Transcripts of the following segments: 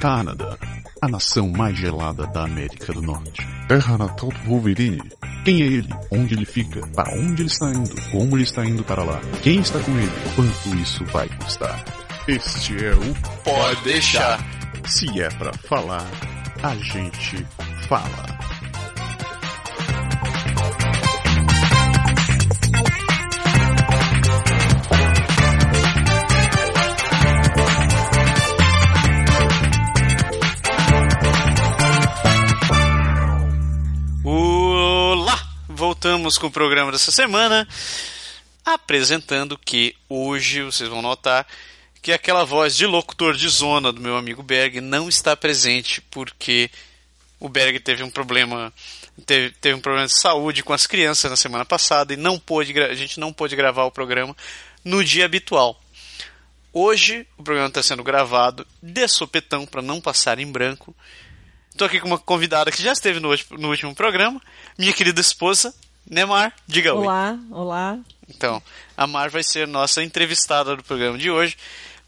Canadá, a nação mais gelada da América do Norte. Terra natal do Wolverine. Quem é ele? Onde ele fica? Para onde ele está indo? Como ele está indo para lá? Quem está com ele? Quanto isso vai custar? Este é o Pode deixar. Se é pra falar, a gente fala. Voltamos com o programa dessa semana, apresentando que hoje vocês vão notar que aquela voz de locutor de zona do meu amigo Berg não está presente porque o Berg teve um problema teve, teve um problema de saúde com as crianças na semana passada e não pôde a gente não pôde gravar o programa no dia habitual. Hoje o programa está sendo gravado de sopetão para não passar em branco. Estou aqui com uma convidada que já esteve no, no último programa, minha querida esposa, Nemar. Diga oi. Olá, olá. Então, a Mar vai ser nossa entrevistada do programa de hoje.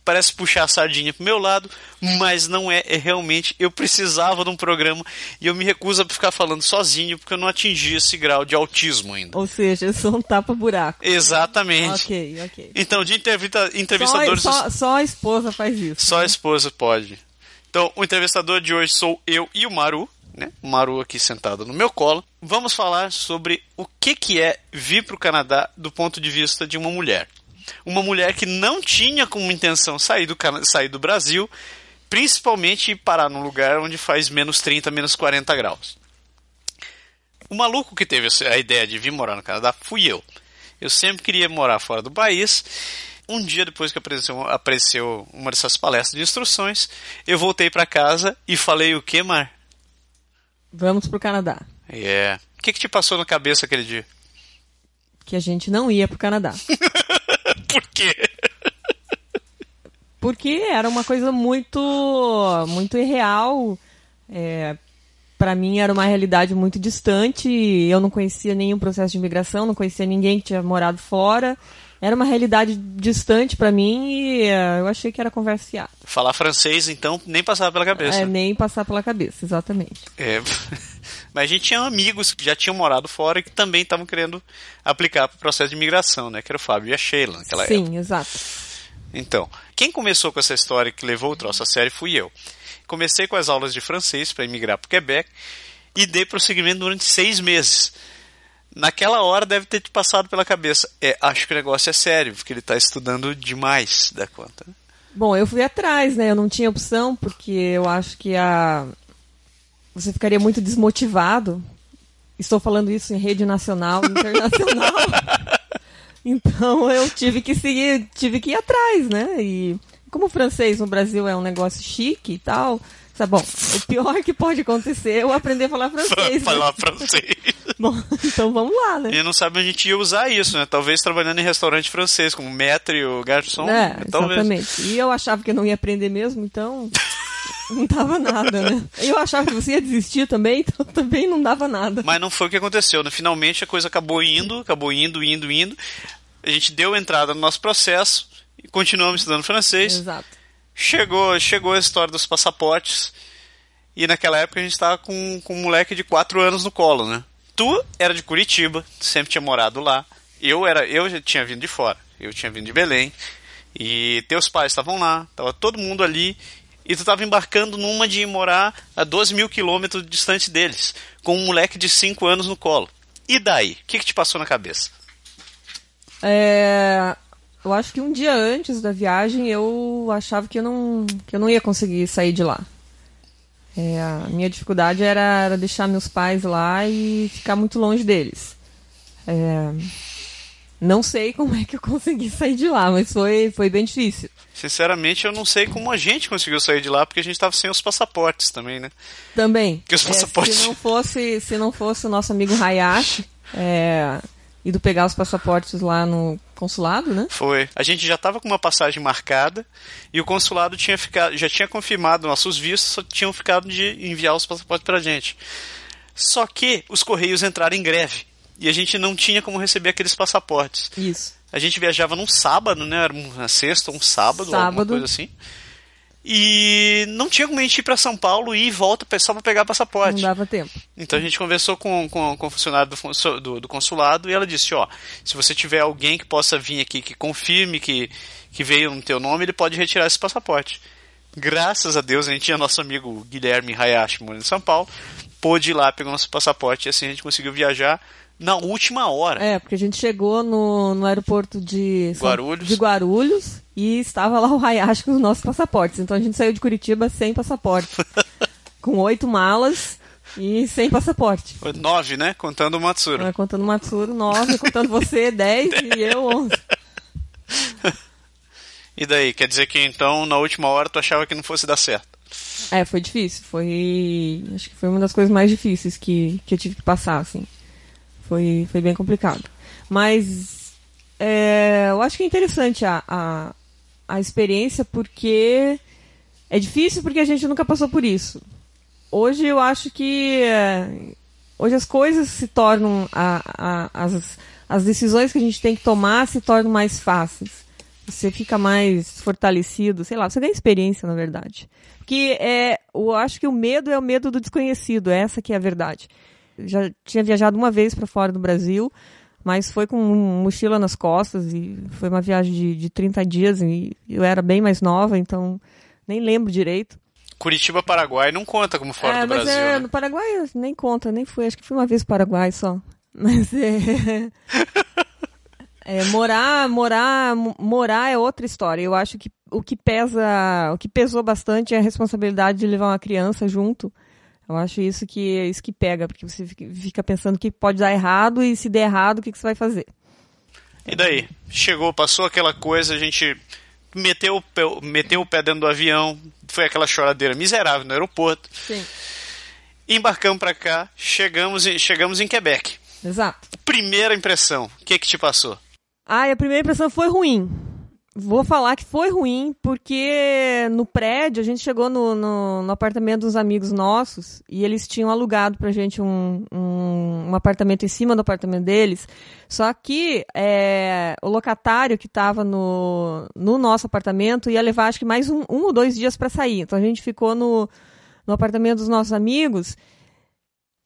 Parece puxar a sardinha pro meu lado, mas não é, é realmente. Eu precisava de um programa e eu me recuso a ficar falando sozinho porque eu não atingi esse grau de autismo ainda. Ou seja, eu sou um tapa-buraco. Exatamente. Ok, ok. Então, de entrevista, entrevistadores. Só, só, só a esposa faz isso. Só né? a esposa pode. Então, o entrevistador de hoje sou eu e o Maru, né? O Maru aqui sentado no meu colo. Vamos falar sobre o que, que é vir para o Canadá do ponto de vista de uma mulher. Uma mulher que não tinha como intenção sair do, sair do Brasil, principalmente parar num lugar onde faz menos 30, menos 40 graus. O maluco que teve a ideia de vir morar no Canadá fui eu. Eu sempre queria morar fora do país. Um dia depois que apareceu, apareceu uma dessas palestras de instruções, eu voltei para casa e falei o que, Mar? Vamos pro Canadá. É. O que, que te passou na cabeça aquele dia? Que a gente não ia pro Canadá. Por quê? Porque era uma coisa muito, muito irreal. É, para mim era uma realidade muito distante. Eu não conhecia nenhum processo de imigração, não conhecia ninguém que tinha morado fora. Era uma realidade distante para mim e é, eu achei que era conversa fiada. Falar francês, então, nem passava pela cabeça. É, nem passar pela cabeça, exatamente. É. Mas a gente tinha amigos que já tinham morado fora e que também estavam querendo aplicar para o processo de imigração, né? Que era o Fábio e a Sheila naquela época. Sim, exato. Então, quem começou com essa história que levou o troço a sério fui eu. Comecei com as aulas de francês para imigrar para o Quebec e dei prosseguimento durante seis meses. Naquela hora deve ter te passado pela cabeça. É, acho que o negócio é sério, porque ele está estudando demais da conta. Bom, eu fui atrás, né? Eu não tinha opção, porque eu acho que a... você ficaria muito desmotivado. Estou falando isso em rede nacional internacional. então eu tive que seguir, tive que ir atrás, né? E como o francês no Brasil é um negócio chique e tal, sabe, bom, o pior que pode acontecer é eu aprender a falar francês. né? Falar francês. Bom, então vamos lá, né? E não sabe a gente ia usar isso, né? Talvez trabalhando em restaurante francês, como maître ou garçom. É, talvez. exatamente. E eu achava que eu não ia aprender mesmo, então não dava nada, né? Eu achava que você ia desistir também, então também não dava nada. Mas não foi o que aconteceu, né? Finalmente a coisa acabou indo, acabou indo, indo, indo. A gente deu entrada no nosso processo e continuamos estudando francês. Exato. Chegou, chegou a história dos passaportes. E naquela época a gente estava com, com um moleque de 4 anos no colo, né? Tu era de Curitiba, sempre tinha morado lá. Eu era, eu já tinha vindo de fora. Eu tinha vindo de Belém. E teus pais estavam lá, tava todo mundo ali. E tu estava embarcando numa de ir morar a 12 mil quilômetros distante deles, com um moleque de 5 anos no colo. E daí? O que, que te passou na cabeça? É, eu acho que um dia antes da viagem eu achava que eu não, que eu não ia conseguir sair de lá. É, a minha dificuldade era, era deixar meus pais lá e ficar muito longe deles. É, não sei como é que eu consegui sair de lá, mas foi, foi bem difícil. Sinceramente, eu não sei como a gente conseguiu sair de lá, porque a gente estava sem os passaportes também, né? Também. Que os É, passaportes- se não fosse, se não fosse o nosso amigo Hayashi, é, ido pegar os passaportes lá no consulado, né? Foi. A gente já estava com uma passagem marcada e o consulado tinha ficado, já tinha confirmado nossos vistos, só tinham ficado de enviar os passaportes pra gente. Só que os correios entraram em greve e a gente não tinha como receber aqueles passaportes. Isso. A gente viajava num sábado, né? Era uma sexta, um sábado, alguma Sábado. coisa assim. E não tinha como a gente ir para São Paulo e ir e volta só para pegar passaporte. Não dava tempo. Então a gente conversou com, com, com o funcionário do, do, do, consulado e ela disse: Ó, se você tiver alguém que possa vir aqui que confirme que, que veio no teu nome, ele pode retirar esse passaporte. Graças a Deus a gente tinha nosso amigo Guilherme Hayashi morando em São Paulo, pôde ir lá, pegou nosso passaporte e assim a gente conseguiu viajar na última hora. É, porque a gente chegou no, no aeroporto de Guarulhos. de Guarulhos e estava lá o Hayashi com os nossos passaportes. Então a gente saiu de Curitiba sem passaporte. com oito malas e sem passaporte. Nove, né? Contando o Matsuro. É, contando o Matsuro, nove. contando você, dez e eu, onze. e daí? Quer dizer que então, na última hora, tu achava que não fosse dar certo? É, foi difícil. Foi. Acho que foi uma das coisas mais difíceis que, que eu tive que passar, assim. Foi, foi bem complicado. Mas é, eu acho que é interessante a, a, a experiência porque é difícil porque a gente nunca passou por isso. Hoje eu acho que é, hoje as coisas se tornam a, a, as, as decisões que a gente tem que tomar se tornam mais fáceis. Você fica mais fortalecido, sei lá, você ganha experiência, na verdade. Porque é, eu acho que o medo é o medo do desconhecido, essa que é a verdade já tinha viajado uma vez para fora do Brasil, mas foi com mochila nas costas e foi uma viagem de, de 30 dias e eu era bem mais nova, então nem lembro direito. Curitiba, Paraguai não conta como fora é, do Brasil. É, né? no Paraguai nem conta, nem fui, acho que fui uma vez para o Paraguai só. Mas é, é, morar, morar, morar é outra história. Eu acho que o que pesa, o que pesou bastante é a responsabilidade de levar uma criança junto. Eu acho isso que isso que pega, porque você fica pensando que pode dar errado e se der errado, o que, que você vai fazer? E daí? Chegou, passou aquela coisa, a gente meteu o pé, meteu o pé dentro do avião, foi aquela choradeira miserável no aeroporto. Sim. Embarcamos para cá, chegamos em, chegamos em Quebec. Exato. Primeira impressão, o que que te passou? Ah, a primeira impressão foi ruim. Vou falar que foi ruim, porque no prédio a gente chegou no, no, no, apartamento dos amigos nossos e eles tinham alugado pra gente um, um, um apartamento em cima do apartamento deles. Só que é, o locatário que estava no, no nosso apartamento ia levar acho que mais um, um ou dois dias para sair. Então a gente ficou no, no apartamento dos nossos amigos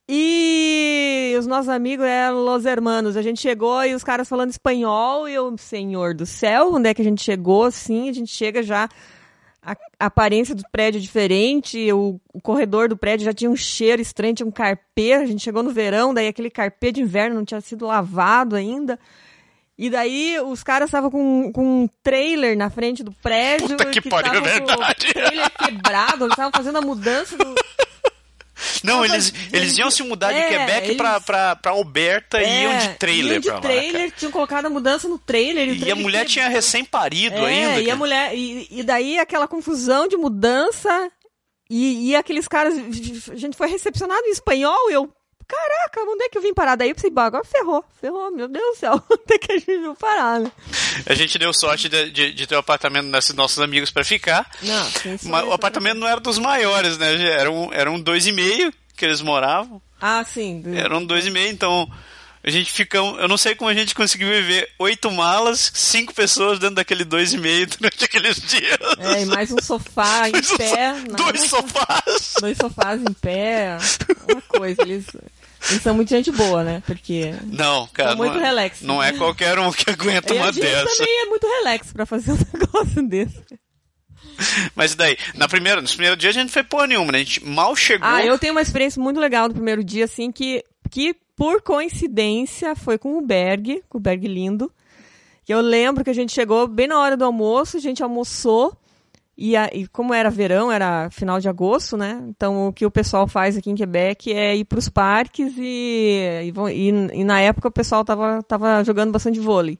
e os nossos amigos eram os hermanos. A gente chegou e os caras falando espanhol. E eu, senhor do céu, onde é que a gente chegou? Sim, a gente chega já. A, a aparência do prédio é diferente, o, o, corredor do prédio já tinha um cheiro estranho, tinha um carpê. A gente chegou no verão, daí aquele carpê de inverno não tinha sido lavado ainda. E daí os caras estavam com, com um trailer na frente do prédio. Puta que, que pariu, é verdade. Com o trailer quebrado, eles estavam fazendo a mudança do, não, eles, eles iam se mudar de é, Quebec eles... pra, pra, pra Alberta é, e iam de trailer iam de pra lá. trailer, tinham colocado a mudança no trailer. E, e a mulher tinha recém-parido é, ainda. E a mulher. E, e daí aquela confusão de mudança. E, e aqueles caras. A gente foi recepcionado em espanhol eu. Caraca, onde é que eu vim parar? Daí eu pensei, agora ferrou, ferrou, meu Deus do céu, onde é que a gente viu parar, né? A gente deu sorte de, de, de ter o um apartamento desses nossos amigos para ficar. Não, mas o apartamento não era dos maiores, né? Era um, era um dois e meio que eles moravam. Ah, sim. Eram dois e meio, então a gente fica. Eu não sei como a gente conseguiu viver oito malas, cinco pessoas dentro daquele dois e meio durante aqueles dias. É, e mais um sofá em pé. Dois sofás. Dois sofás em pé. Uma coisa, eles. Eles são muito gente boa, né? Porque. Não, cara. muito não, é- relax. Não é qualquer um que aguenta e uma a gente dessa. também é muito relax pra fazer um negócio desse. Mas daí, na primeira, nos primeiros dias a gente não foi porra nenhuma, né? A gente mal chegou. Ah, eu tenho uma experiência muito legal no primeiro dia, assim, que, que por coincidência foi com o Berg, com o Berg lindo. E eu lembro que a gente chegou bem na hora do almoço, a gente almoçou. E, a, e como era verão, era final de agosto, né? Então o que o pessoal faz aqui em Quebec é ir para os parques e, e, e, na época o pessoal tava, tava jogando bastante vôlei.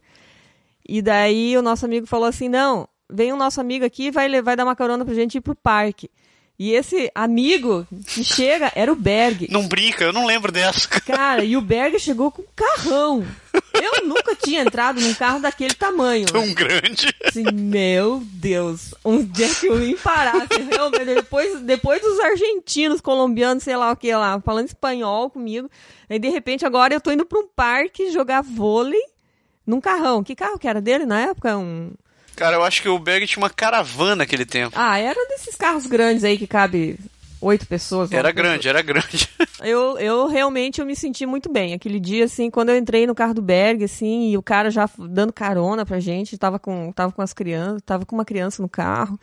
E daí o nosso amigo falou assim: não, vem um nosso amigo aqui vai vai dar uma carona pra gente ir pro parque. E esse amigo que chega era o Berg. Não brinca, eu não lembro dessa. Cara, e o Berg chegou com um carrão. Eu nunca tinha entrado num carro daquele tamanho. Tão né? grande. Assim, meu Deus. Um dia que eu vim parar, assim, realmente, depois, depois dos argentinos, colombianos, sei lá o que lá, falando espanhol comigo. Aí, de repente, agora eu tô indo pra um parque jogar vôlei num carrão. Que carro que era dele na época? Um Cara, eu acho que o Berg tinha uma caravana naquele tempo. Ah, era desses carros grandes aí que cabe oito pessoas. Era grande, era grande. Eu, eu realmente eu me senti muito bem. Aquele dia, assim, quando eu entrei no carro do Berg, assim, e o cara já dando carona pra gente, tava com, tava com as crianças, tava com uma criança no carro.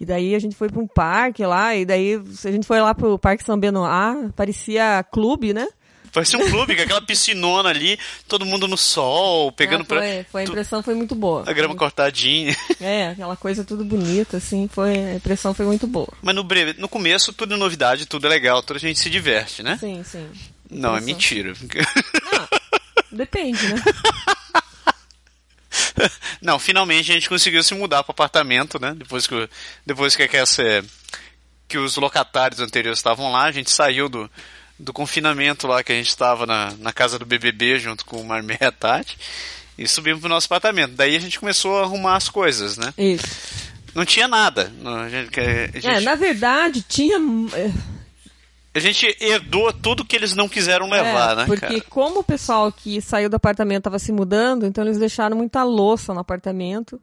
E daí a gente foi para um parque lá, e daí a gente foi lá pro Parque São Benoit, parecia clube, né? Parecia um clube, com aquela piscinona ali, todo mundo no sol, pegando ah, foi, pra... foi, a impressão foi muito boa. A grama cortadinha. É, aquela coisa tudo bonita, assim, foi, a impressão foi muito boa. Mas no, breve, no começo, tudo é novidade, tudo é legal, toda a gente se diverte, né? Sim, sim. Não, é mentira. Não, depende, né? Não, finalmente a gente conseguiu se mudar para apartamento, né? Depois que, depois que, que, essa, que os locatários anteriores estavam lá, a gente saiu do, do confinamento lá que a gente estava na, na casa do BBB junto com o Marmé e a Tati e subimos pro nosso apartamento. Daí a gente começou a arrumar as coisas, né? Isso. Não tinha nada. A gente, a gente... É, na verdade, tinha. É, a gente herdou tudo que eles não quiseram levar, é, né? Porque cara? como o pessoal que saiu do apartamento estava se mudando, então eles deixaram muita louça no apartamento.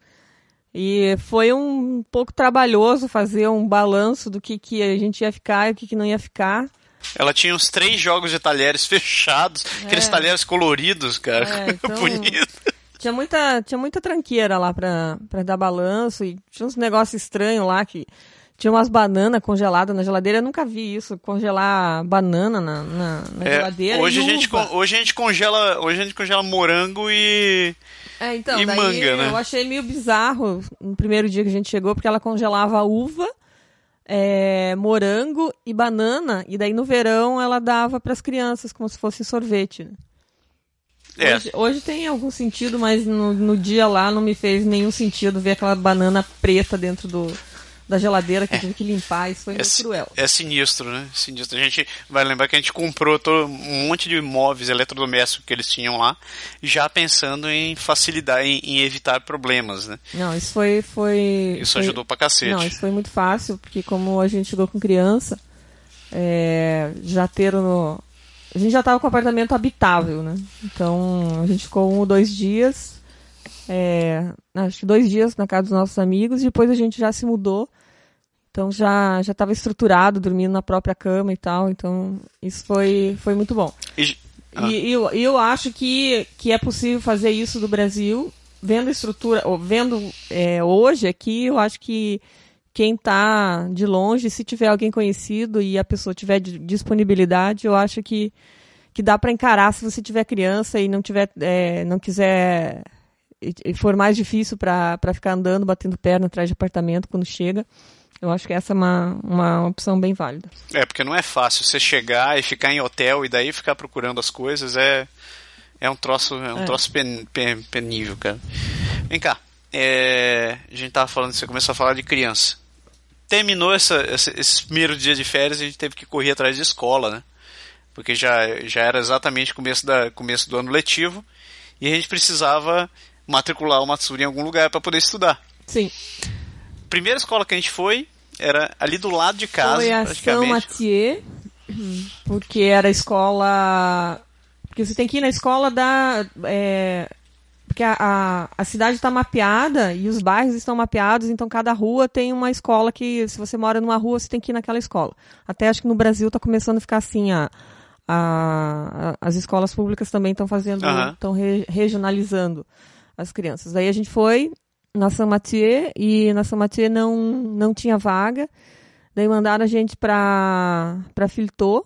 E foi um pouco trabalhoso fazer um balanço do que, que a gente ia ficar e o que, que não ia ficar. Ela tinha uns três jogos de talheres fechados, é. aqueles talheres coloridos, cara. É, então, Bonito. Tinha muita, tinha muita tranqueira lá pra, pra dar balanço e tinha uns negócios estranhos lá que tinha umas bananas congeladas na geladeira. Eu nunca vi isso, congelar banana na, na, na é, geladeira. Hoje a, gente, hoje a gente congela. Hoje a gente congela morango e. É, então, e manga, né? Eu achei meio bizarro no primeiro dia que a gente chegou, porque ela congelava uva é, morango e banana, e daí no verão ela dava para as crianças como se fosse sorvete. Né? É. Hoje, hoje, tem algum sentido, mas no, no, dia lá não me fez nenhum sentido ver aquela banana preta dentro do, da geladeira que é. tive que limpar, isso foi é, muito cruel. É sinistro, né? Sinistro. A gente vai lembrar que a gente comprou todo, um monte de móveis eletrodomésticos que eles tinham lá, já pensando em facilitar, em, em evitar problemas, né? Não, isso foi. foi isso foi, ajudou pra cacete. Não, isso foi muito fácil, porque como a gente chegou com criança, é, já ter no. A gente já estava com o apartamento habitável, né? Então a gente ficou um ou dois dias. É, acho que dois dias na casa dos nossos amigos, e depois a gente já se mudou então já já estava estruturado, dormindo na própria cama e tal. Então isso foi, foi muito bom. E, ah. e eu, eu acho que, que é possível fazer isso do Brasil, vendo a estrutura, vendo é, hoje aqui, eu acho que quem está de longe, se tiver alguém conhecido e a pessoa tiver disponibilidade, eu acho que, que dá para encarar se você tiver criança e não tiver, é, não quiser e for mais difícil para ficar andando, batendo perna atrás de apartamento quando chega. Eu acho que essa é uma, uma opção bem válida. É, porque não é fácil você chegar e ficar em hotel e daí ficar procurando as coisas. É, é um troço, é um é. troço pen, pen, penível, cara. Vem cá. É, a gente tava falando, você começou a falar de criança. Terminou essa, essa, esse primeiro dia de férias, a gente teve que correr atrás de escola, né? Porque já, já era exatamente começo, da, começo do ano letivo e a gente precisava matricular o Matsuri em algum lugar para poder estudar. Sim primeira escola que a gente foi era ali do lado de casa, foi a praticamente. São Mathieu, porque era a escola. Porque você tem que ir na escola da. É, porque a, a, a cidade está mapeada e os bairros estão mapeados, então cada rua tem uma escola que, se você mora numa rua, você tem que ir naquela escola. Até acho que no Brasil está começando a ficar assim, a, a, as escolas públicas também estão fazendo, estão uhum. re, regionalizando as crianças. Daí a gente foi, na São Mathieu e na São Mathieu não, não tinha vaga. Daí mandaram a gente para Filtô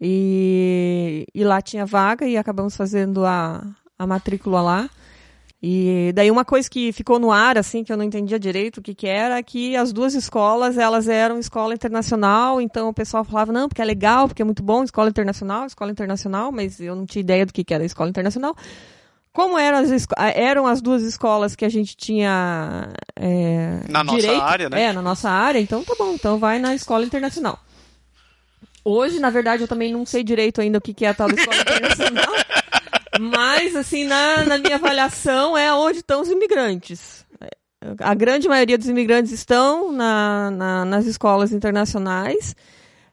e, e lá tinha vaga e acabamos fazendo a, a matrícula lá. E daí uma coisa que ficou no ar, assim, que eu não entendia direito o que que era, que as duas escolas, elas eram escola internacional, então o pessoal falava, não, porque é legal, porque é muito bom, escola internacional, escola internacional, mas eu não tinha ideia do que que era escola internacional. Como eram as, eram as duas escolas que a gente tinha é, na direito, nossa área, né? É, na nossa área, então tá bom, então vai na escola internacional. Hoje, na verdade, eu também não sei direito ainda o que é a tal da escola internacional. Mas, assim, na, na minha avaliação, é onde estão os imigrantes. A grande maioria dos imigrantes estão na, na nas escolas internacionais.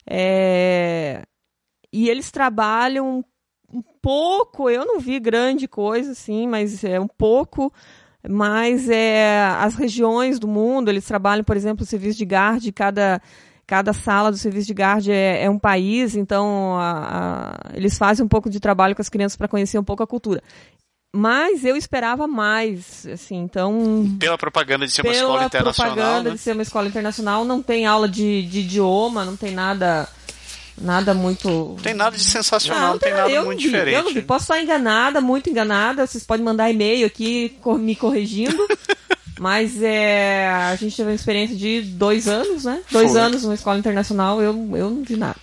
É, e eles trabalham pouco, eu não vi grande coisa, assim, mas é um pouco mas é, as regiões do mundo, eles trabalham, por exemplo, o serviço de guard, cada, cada sala do serviço de guard é, é um país, então a, a, eles fazem um pouco de trabalho com as crianças para conhecer um pouco a cultura. Mas eu esperava mais, assim, então... Pela propaganda de ser uma escola internacional, Pela propaganda né? de ser uma escola internacional, não tem aula de, de idioma, não tem nada nada muito. Tem nada de sensacional, não, não tem nada eu muito vi, diferente. Eu não vi. Posso estar enganada, muito enganada. Vocês podem mandar e-mail aqui me corrigindo. Mas é, a gente teve uma experiência de dois anos, né? Dois Foi. anos numa escola internacional, eu, eu não vi nada.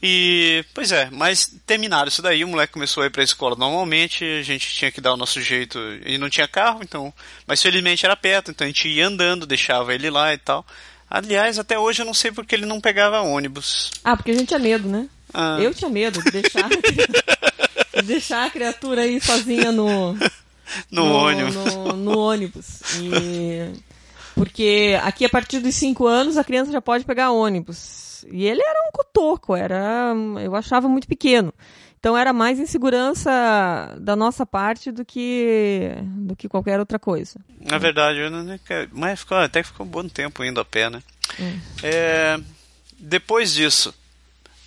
E, pois é, mas terminaram isso daí, o moleque começou a ir pra escola normalmente, a gente tinha que dar o nosso jeito, e não tinha carro, então, mas felizmente era perto, então a gente ia andando, deixava ele lá e tal. Aliás, até hoje eu não sei porque ele não pegava ônibus. Ah, porque a gente tinha medo, né? Ah. Eu tinha medo de deixar, de deixar a criatura aí sozinha no, No, ônibus. No, no ônibus. E... Porque aqui a partir dos 5 anos a criança já pode pegar ônibus. E ele era um cotoco, era, eu achava muito pequeno. Então era mais insegurança da nossa parte do que do que qualquer outra coisa. Na verdade, eu não, mas ficou, até que ficou um bom tempo indo a pé, né? Hum. É, depois disso,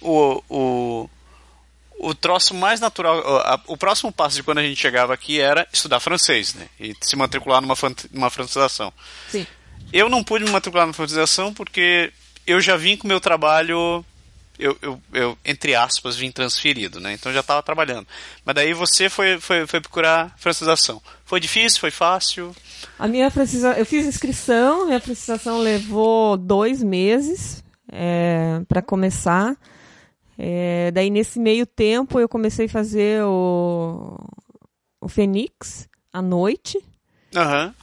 o, o, o troço mais natural, o, a- o próximo passo de quando a gente chegava aqui era estudar francês, né? E se matricular numa, numa francização. Sim. Eu não pude me matricular na francização porque eu já vim com o meu trabalho, eu, eu, eu, entre aspas, vim transferido, né? Então já estava trabalhando. Mas daí você foi, foi, foi procurar francização. Foi difícil? Foi fácil? A minha francisa... Eu fiz inscrição, minha francização levou dois meses para começar. É, daí, nesse meio tempo, eu comecei a fazer o, o Fênix à noite. Aham.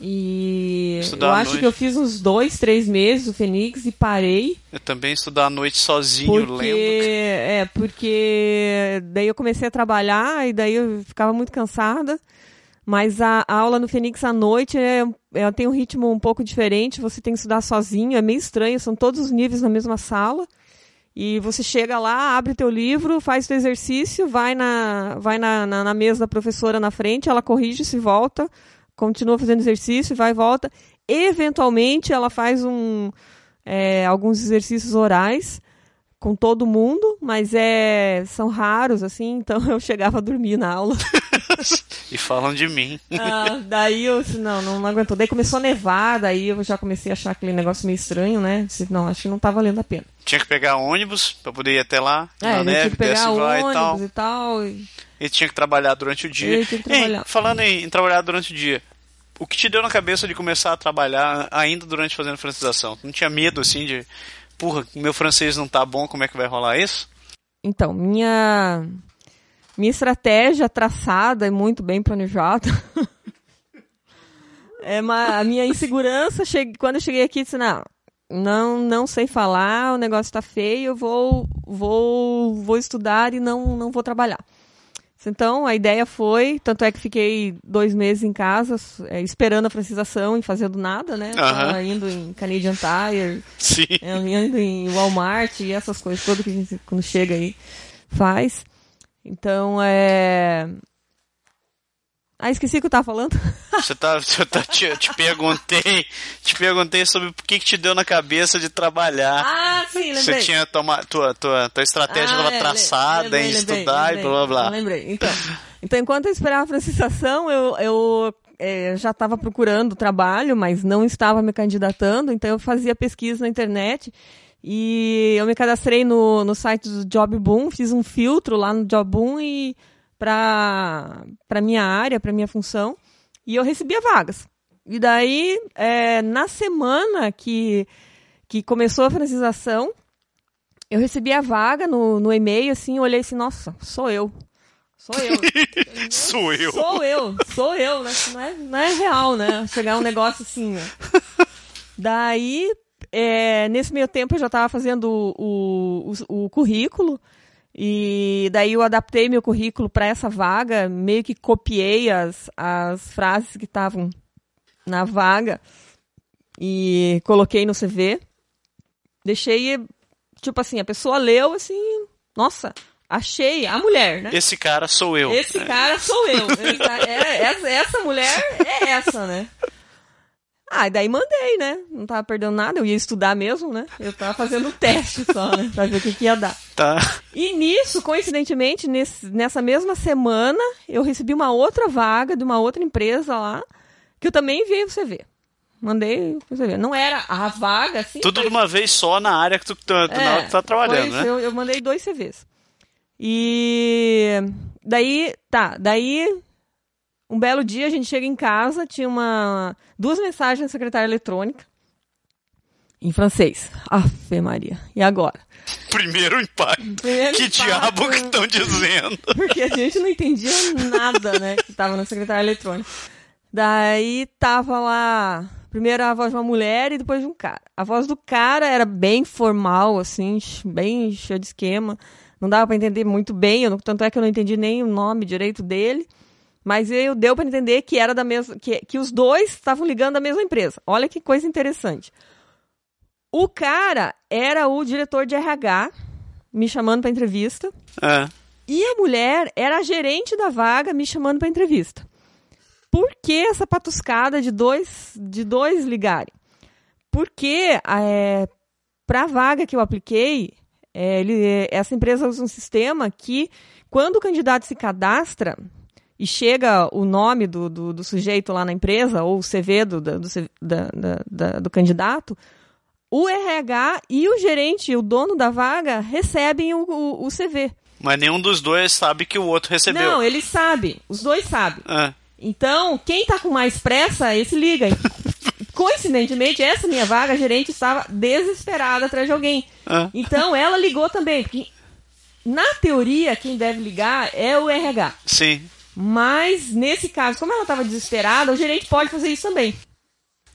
E Estudar eu acho que eu fiz uns dois, três meses o Fênix e parei. Eu também estudar à noite sozinho, Porque, lendo. é, porque daí eu comecei a trabalhar e daí eu ficava muito cansada. Mas a, a aula no Fênix à noite é, ela tem um ritmo um pouco diferente, você tem que estudar sozinho, é meio estranho, são todos os níveis na mesma sala. E você chega lá, abre teu livro, faz teu exercício, vai na, vai na, na, na mesa da professora na frente, ela corrige, se volta, continua fazendo exercício, vai e volta. Eventualmente ela faz um, é, alguns exercícios orais com todo mundo, mas é, são raros, assim, então eu chegava a dormir na aula. E falam de mim. Ah, daí eu disse, não, não, não aguentou. Daí começou a nevar, daí eu já comecei a achar aquele negócio meio estranho, né? Disse, não, acho que não tá valendo a pena. Tinha que pegar ônibus pra poder ir até lá, É, na neve, tinha que pegar desce e e ônibus tal. e tal. e- E tinha que trabalhar durante o dia. Ei, falando em, em trabalhar durante o dia, o que te deu na cabeça de começar a trabalhar ainda durante fazendo francização? Não tinha medo, assim, de... Porra, meu francês não tá bom, como é que vai rolar isso? Então, minha minha estratégia traçada e muito bem planejada. é uma, a minha insegurança, cheguei, quando eu cheguei aqui, disse, não, não, não sei falar, o negócio está feio, eu vou, vou, vou estudar e não, não vou trabalhar. Então, a ideia foi, tanto é que fiquei dois meses em casa, é, esperando a francização e fazendo nada, né? Aham. Tava indo em Canadian Tire, Sim. é, indo em Walmart e essas coisas todas que a gente, quando chega aí, faz. Então, é... Ah, esqueci o que eu tava falando. Você tá, você tá te, te perguntei, te perguntei sobre o que, que te deu na cabeça de trabalhar. Ah, sim, lembrei. Você tinha tomado tua, tua, tua estratégia Ah, é, traçada lembrei, em lembrei, estudar e blá blá blá. Lembrei. Então, então enquanto eu esperava a francização, eu, eu é, já estava procurando trabalho, mas não estava me candidatando, então eu fazia pesquisa na internet e eu me cadastrei no, no site do Job Boom, fiz um filtro lá no Job Boom e para para minha área, para minha função, e eu recebia vagas. E daí, é, na semana que, que começou a francização, eu recebi a vaga no, no e-mail, assim, olhei assim, nossa, sou eu. Sou eu. Sou eu. Sou eu, sou eu, né? Não é, não é real, né? Chegar um negócio assim, né? Daí, é, nesse meio tempo, eu já estava fazendo o, o, o currículo. E daí eu adaptei meu currículo para essa vaga, meio que copiei as, as frases que estavam na vaga e coloquei no CV. Deixei, tipo assim, a pessoa leu assim, nossa, achei a mulher, né? Esse cara sou eu. Esse cara sou eu. É, essa, essa mulher é essa, né? Ah, e daí mandei, né? Não tava perdendo nada, eu ia estudar mesmo, né? Eu tava fazendo teste só, né? Pra ver o que, que ia dar. Tá. E nisso, coincidentemente, nesse, nessa mesma semana, eu recebi uma outra vaga de uma outra empresa lá, que eu também enviei o CV. Mandei o CV. Não era a vaga, assim. Tudo de uma vez só na área que tu, tu, é, tu tá trabalhando, né? Eu, eu mandei dois CVs. E daí, tá, daí um belo dia a gente chega em casa, tinha uma duas mensagens na secretária eletrônica em francês. Ave Maria. E agora? Primeiro impacto. Primeiro que impacto, diabo que estão dizendo? Porque a gente não entendia nada, né, que tava na secretária eletrônica. Daí tava lá, primeiro a voz de uma mulher e depois de um cara. A voz do cara era bem formal, assim, bem cheia de esquema. Não dava para entender muito bem, eu, tanto é que eu não entendi nem o nome direito dele. Mas eu deu para entender que era da mesma, que, que os dois estavam ligando da mesma empresa. Olha que coisa interessante. O cara era o diretor de RH, me chamando para entrevista. É. E a mulher era a gerente da vaga, me chamando para entrevista. Por que essa patuscada de dois, de dois ligarem? Porque é, para a vaga que eu apliquei, é, ele, essa empresa usa um sistema que, quando o candidato se cadastra, e chega o nome do, do, do, sujeito lá na empresa, ou o CV do, do, da, do candidato, o RH e o gerente, o dono da vaga, recebem o, o, o, CV. Mas nenhum dos dois sabe que o outro recebeu. Não, eles sabem. Os dois sabem. É. Então, quem está com mais pressa, esse liga. Coincidentemente, essa minha vaga, a gerente estava desesperada atrás de alguém. É. Então, ela ligou também. Porque, na teoria, quem deve ligar é o RH. Sim. Mas, nesse caso, como ela estava desesperada, o gerente pode fazer isso também.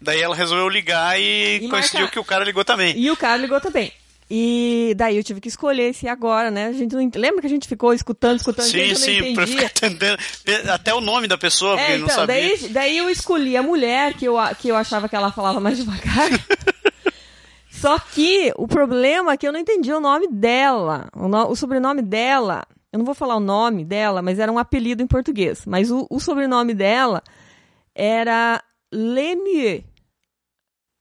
Daí ela resolveu ligar e, e coincidiu que o cara ligou também. E o cara ligou também. E daí eu tive que escolher esse agora, né? A gente não lembra que a gente ficou escutando, escutando, sim, sim, pra ficar entendendo até o nome da pessoa, porque é, então, não sabia. Daí, daí eu escolhi a mulher que eu, que eu achava que ela falava mais devagar. Só que o problema é que eu não entendi o nome dela, o, no, o sobrenome dela eu não vou falar o nome dela, mas era um apelido em português. Mas o, o sobrenome dela era Lemieux.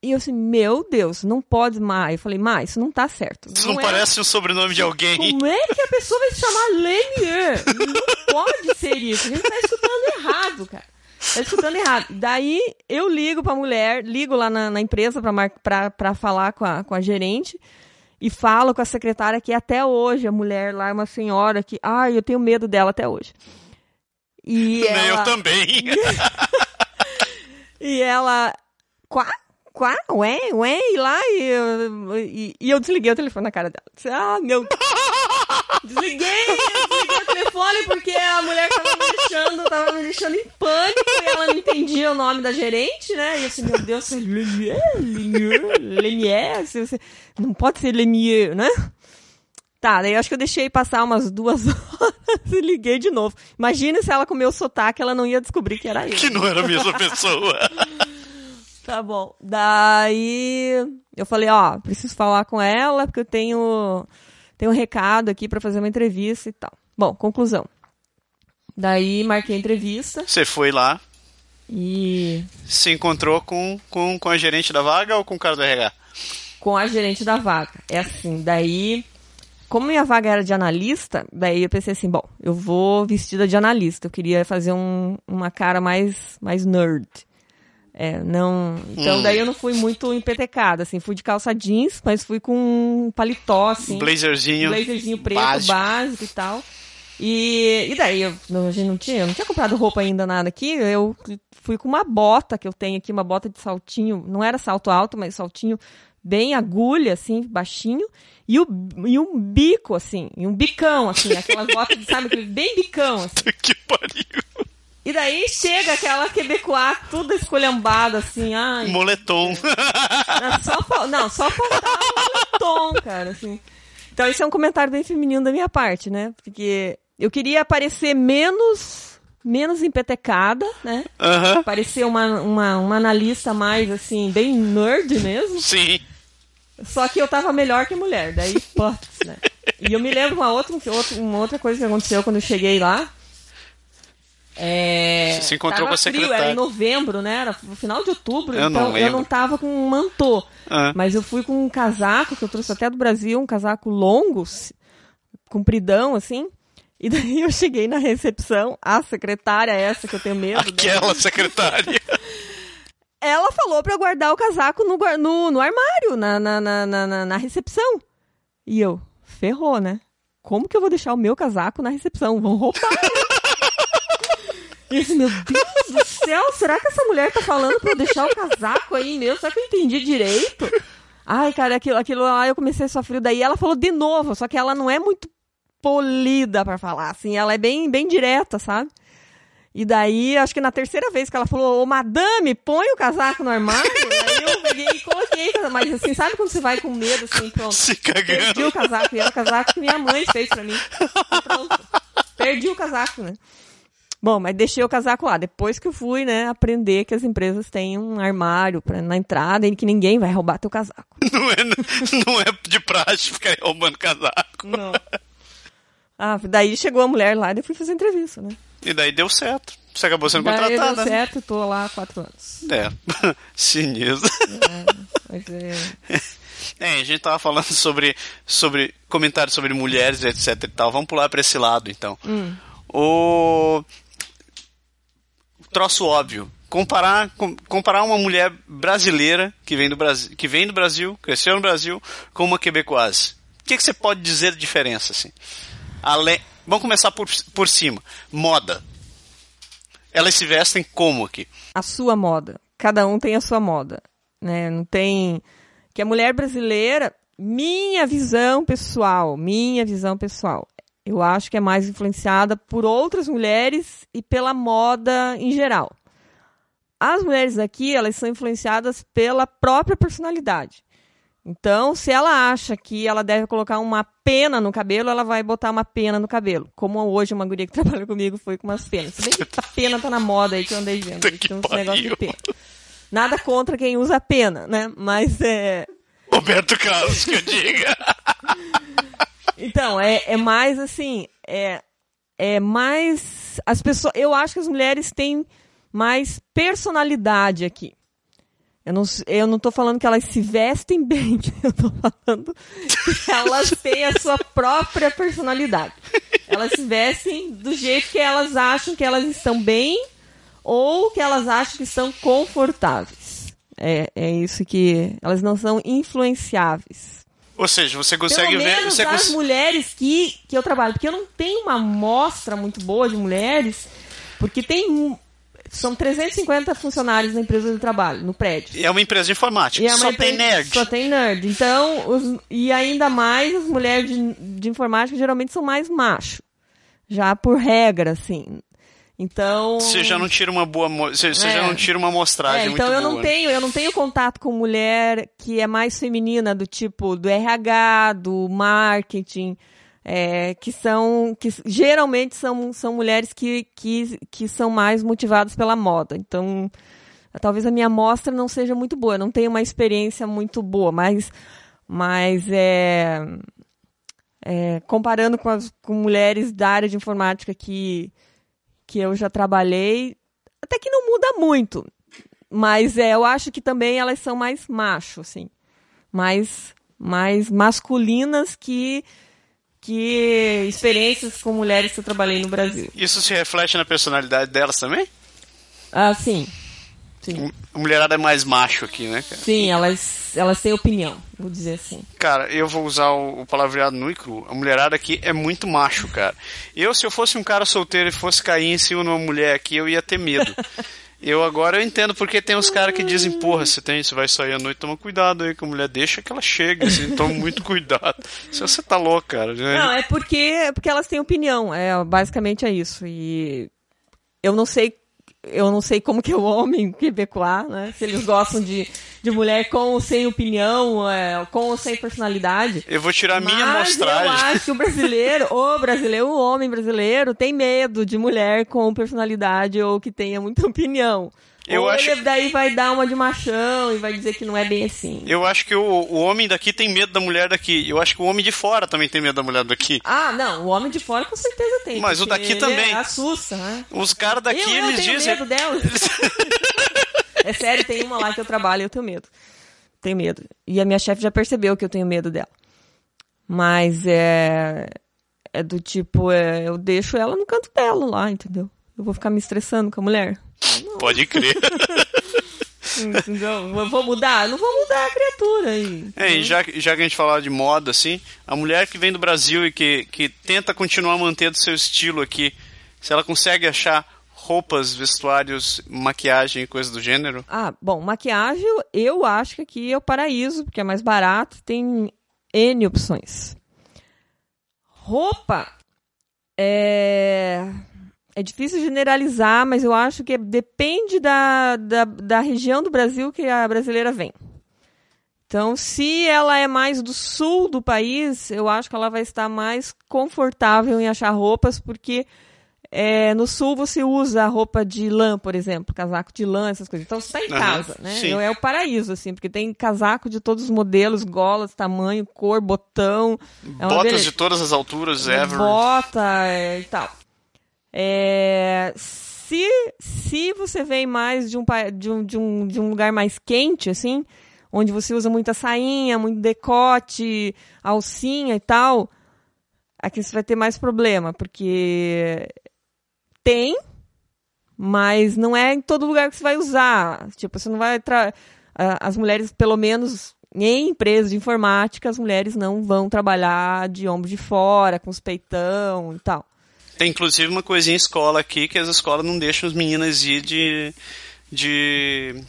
E eu assim, meu Deus, não pode mais. Eu falei, mas isso não tá certo. Isso não, não é... parece um sobrenome de alguém. Como é que a pessoa vai se chamar Lemieux? Não pode ser isso. A gente tá escutando errado, cara. Tá escutando errado. Daí eu ligo pra mulher, ligo lá na, na empresa pra, pra, pra falar com a, com a gerente e falo com a secretária que até hoje a mulher lá é uma senhora que, ai, eu tenho medo dela até hoje. E ela... Eu também. e ela, quá, quá, ué, ué, e lá, e, e, e, eu desliguei o telefone na cara dela. Ah, meu Desliguei, telefone porque a mulher tava me deixando, tava me deixando em pânico e ela não entendia o nome da gerente, né? E assim, meu Deus, Lemieux, Lemieux, Lemieux, não pode ser Lemieux, né? Tá, daí eu acho que eu deixei passar umas duas horas e liguei de novo. Imagina se ela com o sotaque, ela não ia descobrir que era eu. Que não era a mesma pessoa. tá bom. Daí eu falei, ó, preciso falar com ela porque eu tenho tem um recado aqui para fazer uma entrevista e tal. Bom, conclusão. Daí marquei a entrevista. Você foi lá. E. Se encontrou com, com, com a gerente da vaga ou com o cara do RH? Com a gerente da vaga. É assim, daí. Como minha vaga era de analista, daí eu pensei assim, bom, eu vou vestida de analista. Eu queria fazer um, uma cara mais, mais nerd. É, não. Então hum. daí eu não fui muito empetecada, assim, fui de calça jeans, mas fui com um paletó, assim. Blazerzinho. Blazerzinho preto, básico, básico e tal. E, e daí eu não, a gente não tinha, eu não tinha comprado roupa ainda nada aqui. Eu fui com uma bota que eu tenho aqui, uma bota de saltinho, não era salto alto, mas saltinho bem agulha, assim, baixinho, e, o, e um bico, assim, e um bicão, assim, aquelas botas, sabe, bem bicão, assim. que pariu! E daí chega aquela quebecoá tudo escolhambada, assim, ai. Moletom. Não, só, não, só faltava moletom, cara, assim. Então esse é um comentário bem feminino da minha parte, né? Porque eu queria parecer menos menos empetecada, né? Uhum. Parecer uma, uma, uma analista mais, assim, bem nerd mesmo. Sim. Só que eu tava melhor que mulher, daí, putz, né? E eu me lembro uma outra, uma outra coisa que aconteceu quando eu cheguei lá. É, Você se encontrou com a frio, secretária. Era em novembro, né? Era no final de outubro. Eu não então eu lembro. não tava com um mantô. Ah. Mas eu fui com um casaco que eu trouxe até do Brasil, um casaco longo, compridão, assim. E daí eu cheguei na recepção, a secretária, essa que eu tenho medo. Aquela secretária. ela falou pra eu guardar o casaco no, no, no armário, na, na, na, na, na- recepção. E eu, ferrou, né? Como que eu vou deixar o meu casaco na recepção? Vão roubar. E eu disse, meu Deus do céu, será que essa mulher tá falando pra eu deixar o casaco aí mesmo? Será que eu entendi direito? Ai, cara, aquilo, aquilo lá eu comecei a sofrer. Daí ela falou de novo, só que ela não é muito polida pra falar, assim, ela é bem, bem direta, sabe? E daí, acho que na terceira vez que ela falou, ô madame, põe o casaco no armário. Aí eu peguei e coloquei, o casaco. mas assim, sabe quando você vai com medo, assim, pronto. Se Perdi o casaco, e era o casaco que minha mãe fez pra mim. E pronto. Perdi o casaco, né? Bom, mas deixei o casaco lá. Depois que eu fui, né, aprender que as empresas têm um armário pra, na entrada e que ninguém vai roubar teu casaco. Não é, não é de praxe ficar roubando casaco. Não. Ah, daí chegou a mulher lá e eu fui fazer entrevista, né? E daí deu certo. Você acabou sendo Daí deu contratada. né? certo, tô lá há quatro anos. É. Sinistro. Mas é... É, a gente tava falando sobre, sobre comentários sobre mulheres, etc e tal. Vamos pular pra esse lado, então. Hum. O troço óbvio. Comparar, com- comparar uma mulher brasileira que vem, do Brasil, que vem do Brasil, cresceu no Brasil, com uma quebecoise. O que, que você pode dizer de diferença, assim? Além, vamos começar por, por cima. Moda. Elas se vestem como aqui? a sua moda. Cada um tem a sua moda, né? Não tem que a mulher brasileira, minha visão pessoal, minha visão pessoal, eu acho que é mais influenciada por outras mulheres e pela moda em geral. As mulheres aqui, elas são influenciadas pela própria personalidade. Então, se ela acha que ela deve colocar uma pena no cabelo, ela vai botar uma pena no cabelo. Como hoje uma guria que trabalhou comigo foi com umas penas. Se bem que a pena tá na moda aí que eu andei vendo. Tem uns pariu. negócios de pena. Nada contra quem usa pena, né? Mas é. Roberto Carlos, que eu diga. Então, é, é mais assim. É, é mais. As pessoas. Eu acho que as mulheres têm mais personalidade aqui. Eu não, eu não tô falando que elas se vestem bem, eu tô falando que elas têm a sua própria personalidade. Elas se vestem do jeito que elas acham que elas estão bem ou que elas acham que estão confortáveis. É, é isso que. Elas não são influenciáveis. Ou seja, você consegue Pelo ver. Você as cons... mulheres que, que eu trabalho, porque eu não tenho uma amostra muito boa de mulheres, porque tem são 350 funcionários na empresa de trabalho, no prédio. É uma empresa de informática. E é Só tem empresa- nerd. Só tem nerd. Então, os- e ainda mais as mulheres de, de informática geralmente são mais macho. Já por regra, assim. Então. Você já não tira uma boa. Você, É. já não tira uma amostragem É, então eu boa. não tenho, eu não tenho contato com mulher que é mais feminina, do tipo do RH, do marketing, é, que são, que geralmente são, são mulheres que, que, que são mais motivadas pela moda. Então, talvez a minha amostra não seja muito boa, não tenho uma experiência muito boa, mas, mas é, é, comparando com, as, com mulheres da área de informática que, que eu já trabalhei, até que não muda muito. Mas é, eu acho que também elas são mais macho, assim. Mais, mais masculinas que, que experiências com mulheres que eu trabalhei no Brasil. Isso se reflete na personalidade delas também? Ah, sim. Sim, A mulherada é mais macho aqui, né, cara? sim elas, elas têm opinião, vou dizer assim. Cara, eu vou usar o, o palavreado nu e cru. A mulherada aqui é muito macho, cara. Eu, se eu fosse um cara solteiro e fosse cair em cima de uma mulher aqui, eu ia ter medo. Eu agora eu entendo porque tem uns caras que dizem, porra, você tem, você vai sair à noite, toma cuidado aí com a mulher, deixa que ela chegue, assim, toma muito cuidado. Se você tá louco, cara. né? Não, é porque, porque elas têm opinião, é, basicamente é isso. E eu não sei eu não sei como que é o homem quebecois, né? Se eles gostam de, de mulher com ou sem opinião, é, com ou sem personalidade. Eu vou tirar a minha Mas eu amostragem. acho que o brasileiro, o brasileiro, o homem brasileiro tem medo de mulher com personalidade ou que tenha muita opinião. Eu Ou acho- ele daí vai dar uma de machão e vai dizer que não é bem assim. Eu acho que o, o homem daqui tem medo da mulher daqui. Eu acho que o homem de fora também tem medo da mulher daqui. Ah, não, o homem de fora com certeza tem. Mas o daqui também. assusta, né? Os caras daqui, eu, eu eles tenho dizem. medo dela. é sério, tem uma lá que eu trabalho e eu tenho medo. Tenho medo. E a minha chefe já percebeu que eu tenho medo dela. Mas é. É do tipo, é, eu deixo ela no canto dela lá, entendeu? Eu vou ficar me estressando com a mulher. Pode crer. Entendeu? Eu vou mudar? Não vou mudar a criatura aí. É, e já, que- já que a gente falava de moda, assim, a mulher que vem do Brasil e que, que tenta continuar mantendo seu estilo aqui, se ela consegue achar roupas, vestuários, maquiagem e coisa do gênero, Ah, bom, maquiagem eu acho que aqui é o paraíso, porque é mais barato, tem N opções. Roupa é. É difícil generalizar, mas eu acho que depende da, da, da região do Brasil que a brasileira vem. Então, se ela é mais do sul do país, eu acho que ela vai estar mais confortável em achar roupas, porque é, no sul você usa roupa de lã, por exemplo, casaco de lã, essas coisas. Então você está em casa, né? sim. É o paraíso, assim, porque tem casaco de todos os modelos, golas, tamanho, cor, botão. É botas beleza. de todas as alturas, ever. Bota é, e tal. É, se, se você vem mais de um, de, um, de, um, de um lugar mais quente, assim, onde você usa muita sainha, muito decote, alcinha e tal, aqui você vai ter mais problema, porque tem, mas não é em todo lugar que você vai usar. Tipo, você não vai. Tra... As mulheres, pelo menos em empresas de informática, as mulheres não vão trabalhar de ombro de fora, com os peitão e tal. Tem inclusive uma coisinha em escola aqui que as escolas não deixam as meninas ir de. de.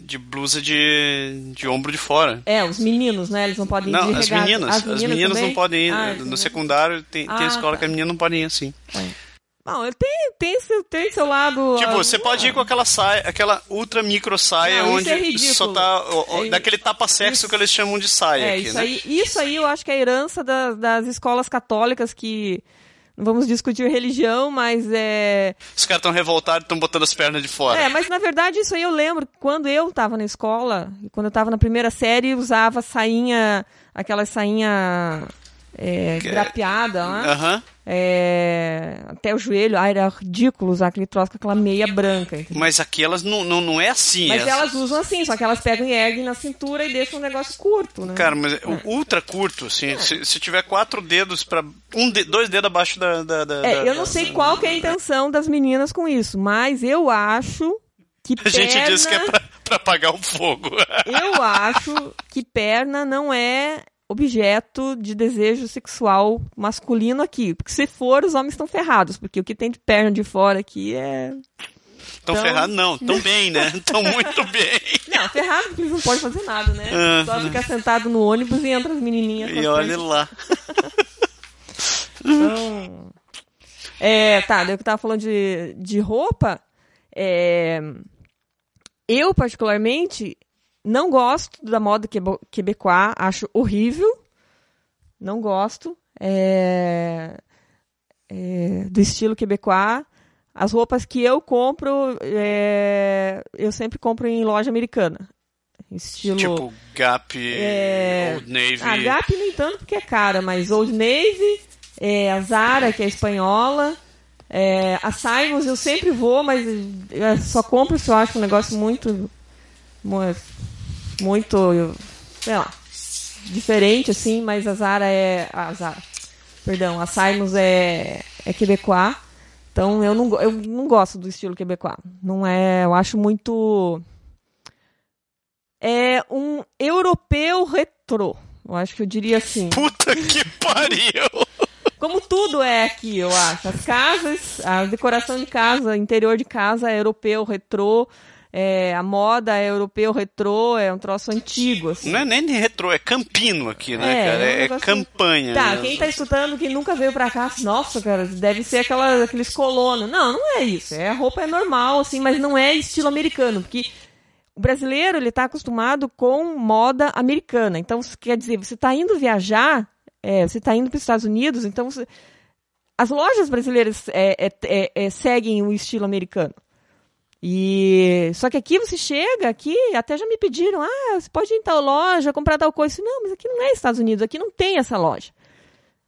de blusa de. de ombro de fora. É, os meninos, né? Eles não podem ir Não, de as meninas. As meninas, também? não podem ir. Ah, as no meninas. secundário tem, tem Ah, escola tá. que as meninas não podem ir assim. Bom, ele tem, tem, seu, tem seu lado. Tipo, ah, você pode ir com aquela saia, aquela ultra micro saia Não, onde é só tá. ó, É- daquele tapa-sexo isso- que eles chamam de saia É, aqui, isso né? aí, isso aí eu acho que é a herança da- das escolas católicas que. Não vamos discutir religião, mas é. Os caras estão revoltados e estão botando as pernas de fora. É, mas na verdade isso aí eu lembro quando eu tava na escola, e quando eu tava na primeira série, usava sainha, aquela sainha é, grapeada, né? Aham. É, até o joelho, ah, era ridículo usar aquele troço com aquela meia branca. entendeu? Mas aqui elas não, não, não é assim. Mas é- elas usam assim, só que elas pegam e erguem na cintura e deixam um negócio curto, né? Cara, mas é ultra curto, assim, se, se tiver quatro dedos para um de- dois dedos abaixo da. da, da- É, da- eu não sei qual que é a intenção das meninas com isso, mas eu acho que A gente perna, diz que é pra, pra apagar o fogo. eu acho que perna não é objeto de desejo sexual masculino aqui, porque se for os homens estão ferrados, porque o que tem de perna de fora aqui é Tão Então- ferrados, não. Tão bem, né? Tão muito bem. não, ferrado porque eles não podem fazer nada, né? Ah. Só ficar sentado no ônibus e entra as menininhas. E olha pernas. lá. Então, é, tá, daí eu que tava falando de, de roupa, é, eu particularmente não gosto da moda quebecois, acho horrível, não gosto é, é, do estilo quebecois. As roupas que eu compro, é, eu sempre compro em loja americana. Estilo... Tipo Gap, É, Old Navy. A Gap, no entanto, porque é cara, mas Old Navy, é, a Zara, que é espanhola, é, a Simons eu sempre vou, mas eu só compro se eu acho um negócio muito. Mu- Muito. sei lá. Diferente, assim, mas a Zara é. A Zara. Perdão, a Simons é, é quebecois. Então eu não, eu não gosto do estilo quebecois. Não é. Eu acho muito é um europeu retrô. Eu acho que eu diria assim. Puta que pariu! Como tudo é aqui, eu acho. As casas, a decoração de casa, interior de casa é europeu retrô. É, a moda é europeu retrô, é um troço antigo, assim. Não é nem retrô, é campino aqui, né, É, cara? é um É, negócio- campanha. Tá, né? quem tá escutando que nunca veio pra cá, nossa, cara, deve ser aquela, aqueles colonos. Não, não é isso. É, a roupa é normal, assim, mas não é estilo americano, porque o brasileiro, ele tá acostumado com moda americana. Então, quer dizer, você tá indo viajar, é, você tá indo para os Estados Unidos, então você- as lojas brasileiras é, é, é, é, seguem o estilo americano. E só que aqui você chega, aqui até já me pediram, ah, você pode ir em tal loja comprar tal coisa. Não, mas aqui não é Estados Unidos, aqui não tem essa loja.